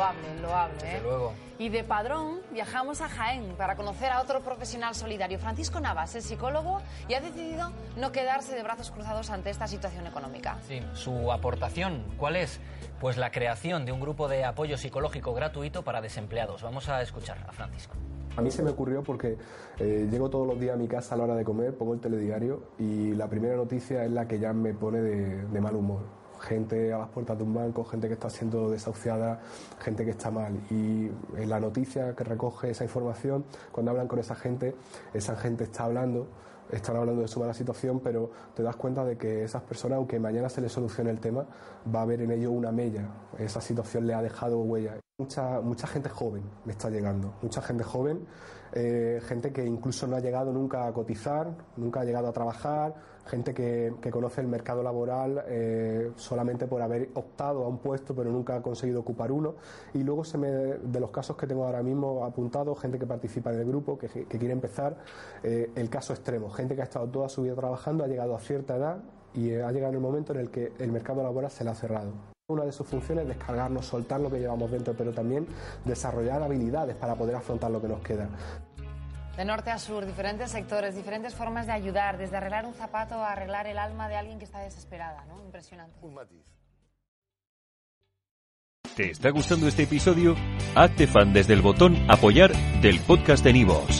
loable, loable. Desde ¿eh? luego. Y de Padrón viajamos a Jaén para conocer a otro profesional solidario, Francisco Navas, es psicólogo y ha decidido no quedarse de brazos cruzados ante esta situación económica. Sí, su aportación, ¿cuál es? Pues la creación de un grupo de apoyo psicológico gratuito para desempleados. Vamos a escuchar a Francisco. A mí se me ocurrió porque eh, llego todos los días a mi casa a la hora de comer, pongo el telediario y la primera noticia es la que ya me pone de, de mal humor. Gente a las puertas de un banco, gente que está siendo desahuciada, gente que está mal. Y en la noticia que recoge esa información, cuando hablan con esa gente, esa gente está hablando están hablando de su mala situación, pero te das cuenta de que esas personas, aunque mañana se les solucione el tema, va a haber en ello una mella. Esa situación le ha dejado huella. Mucha, mucha gente joven me está llegando, mucha gente joven, eh, gente que incluso no ha llegado nunca a cotizar, nunca ha llegado a trabajar, gente que, que conoce el mercado laboral eh, solamente por haber optado a un puesto pero nunca ha conseguido ocupar uno. Y luego se me, de los casos que tengo ahora mismo apuntado, gente que participa en el grupo, que, que quiere empezar, eh, el caso extremo, gente que ha estado toda su vida trabajando, ha llegado a cierta edad y ha llegado el momento en el que el mercado laboral se le ha cerrado. Una de sus funciones es descargarnos, soltar lo que llevamos dentro, pero también desarrollar habilidades para poder afrontar lo que nos queda. De norte a sur, diferentes sectores, diferentes formas de ayudar, desde arreglar un zapato a arreglar el alma de alguien que está desesperada, ¿no? Impresionante. Un matiz. ¿Te está gustando este episodio? Hazte fan desde el botón Apoyar del podcast de Nivos.